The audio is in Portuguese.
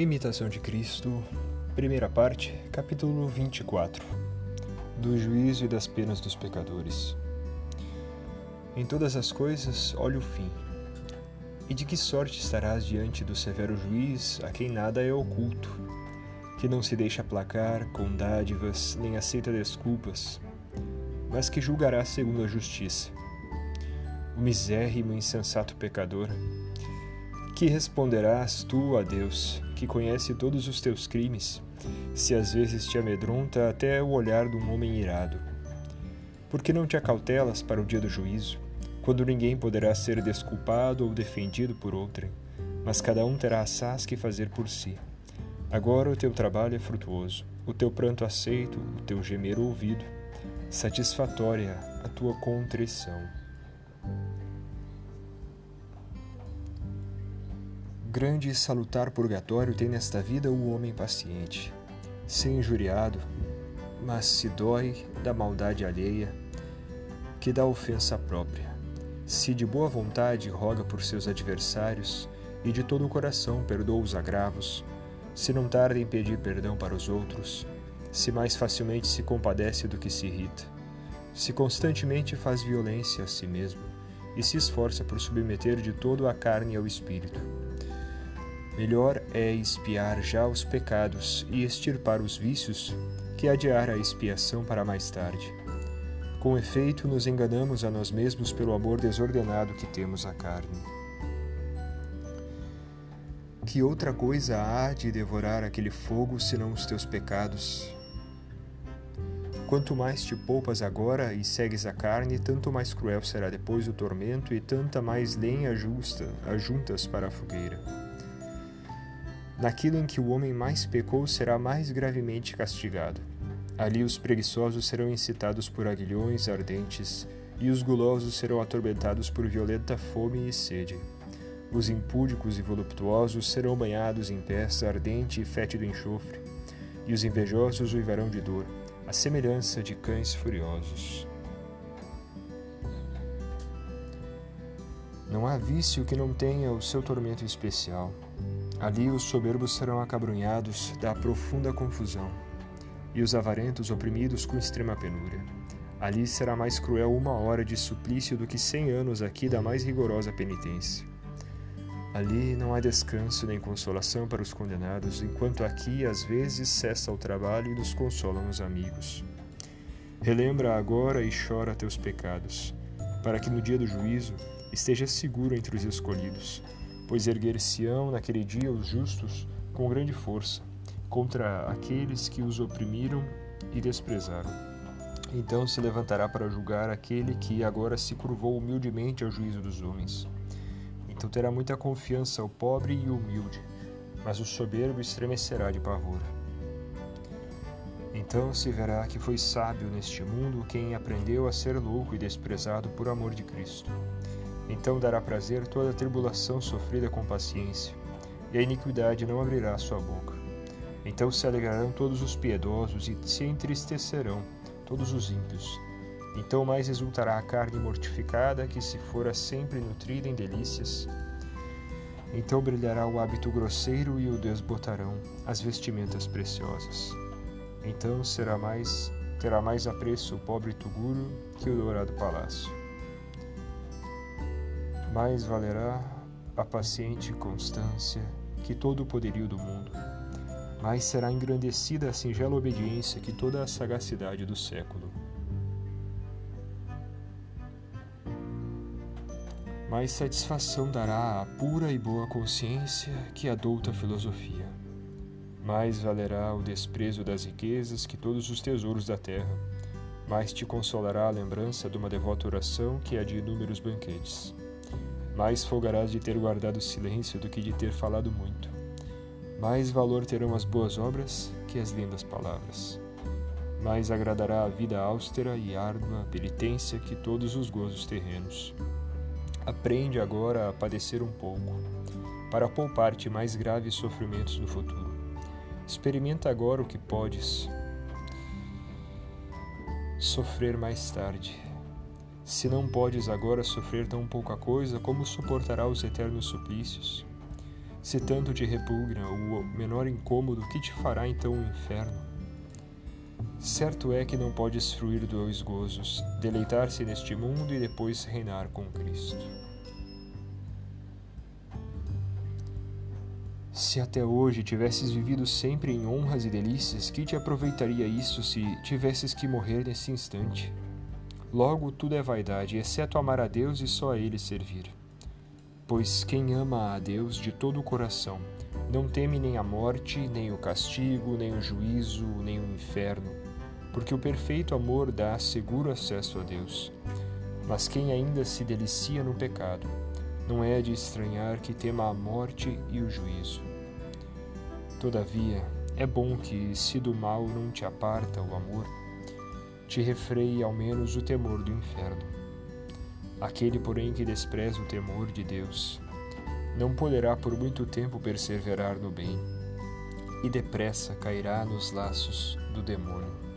Imitação de Cristo, primeira parte, capítulo 24 Do juízo e das penas dos pecadores. Em todas as coisas, olha o fim. E de que sorte estarás diante do severo juiz a quem nada é oculto, que não se deixa aplacar com dádivas nem aceita desculpas, mas que julgará segundo a justiça. O misérrimo e insensato pecador, que responderás tu a Deus, que conhece todos os teus crimes, se às vezes te amedronta até o olhar de um homem irado? Por que não te acautelas para o dia do juízo, quando ninguém poderá ser desculpado ou defendido por outrem, mas cada um terá assaz que fazer por si? Agora o teu trabalho é frutuoso, o teu pranto aceito, o teu gemer ouvido, satisfatória a tua contrição. Grande e salutar purgatório tem nesta vida o homem paciente, sem injuriado, mas se dói da maldade alheia, que da ofensa própria. Se de boa vontade roga por seus adversários e de todo o coração perdoa os agravos, se não tarda em pedir perdão para os outros, se mais facilmente se compadece do que se irrita, se constantemente faz violência a si mesmo e se esforça por submeter de todo a carne ao espírito Melhor é expiar já os pecados e extirpar os vícios que adiar a expiação para mais tarde. Com efeito, nos enganamos a nós mesmos pelo amor desordenado que temos à carne. Que outra coisa há de devorar aquele fogo senão os teus pecados? Quanto mais te poupas agora e segues a carne, tanto mais cruel será depois o tormento e tanta mais lenha justa ajuntas para a fogueira. Naquilo em que o homem mais pecou, será mais gravemente castigado. Ali os preguiçosos serão incitados por aguilhões ardentes, e os gulosos serão atormentados por violenta fome e sede. Os impúdicos e voluptuosos serão banhados em peça ardente e fétido enxofre, e os invejosos uivarão de dor, à semelhança de cães furiosos. Não há vício que não tenha o seu tormento especial. Ali os soberbos serão acabrunhados da profunda confusão, e os avarentos oprimidos com extrema penúria. Ali será mais cruel uma hora de suplício do que cem anos aqui da mais rigorosa penitência. Ali não há descanso nem consolação para os condenados, enquanto aqui às vezes cessa o trabalho e nos consolam os amigos. Relembra agora e chora teus pecados, para que no dia do juízo estejas seguro entre os escolhidos pois erguer-se-ão naquele dia os justos com grande força contra aqueles que os oprimiram e desprezaram. Então se levantará para julgar aquele que agora se curvou humildemente ao juízo dos homens. Então terá muita confiança o pobre e o humilde, mas o soberbo estremecerá de pavor. Então se verá que foi sábio neste mundo quem aprendeu a ser louco e desprezado por amor de Cristo. Então dará prazer toda a tribulação sofrida com paciência, e a iniquidade não abrirá sua boca. Então se alegrarão todos os piedosos e se entristecerão todos os ímpios. Então mais exultará a carne mortificada que se fora sempre nutrida em delícias. Então brilhará o hábito grosseiro e o desbotarão as vestimentas preciosas. Então será mais terá mais apreço o pobre tuguro que o dourado palácio mais valerá a paciente constância que todo o poderio do mundo, mais será engrandecida a singela obediência que toda a sagacidade do século. Mais satisfação dará a pura e boa consciência que a douta filosofia. Mais valerá o desprezo das riquezas que todos os tesouros da terra. Mais te consolará a lembrança de uma devota oração que a de inúmeros banquetes. Mais folgarás de ter guardado silêncio do que de ter falado muito. Mais valor terão as boas obras que as lindas palavras. Mais agradará a vida austera e árdua penitência que todos os gozos terrenos. Aprende agora a padecer um pouco, para poupar-te mais graves sofrimentos no futuro. Experimenta agora o que podes sofrer mais tarde se não podes agora sofrer tão pouca coisa, como suportará os eternos suplícios? Se tanto te repugna o menor incômodo, que te fará então o inferno? Certo é que não podes fruir dois gozos, deleitar-se neste mundo e depois reinar com Cristo. Se até hoje tivesses vivido sempre em honras e delícias, que te aproveitaria isso se tivesses que morrer nesse instante? Logo, tudo é vaidade, exceto amar a Deus e só a Ele servir. Pois quem ama a Deus de todo o coração não teme nem a morte, nem o castigo, nem o juízo, nem o inferno, porque o perfeito amor dá seguro acesso a Deus. Mas quem ainda se delicia no pecado, não é de estranhar que tema a morte e o juízo. Todavia, é bom que, se do mal não te aparta o amor, te refreie ao menos o temor do inferno. Aquele, porém, que despreza o temor de Deus, não poderá por muito tempo perseverar no bem, e depressa cairá nos laços do demônio.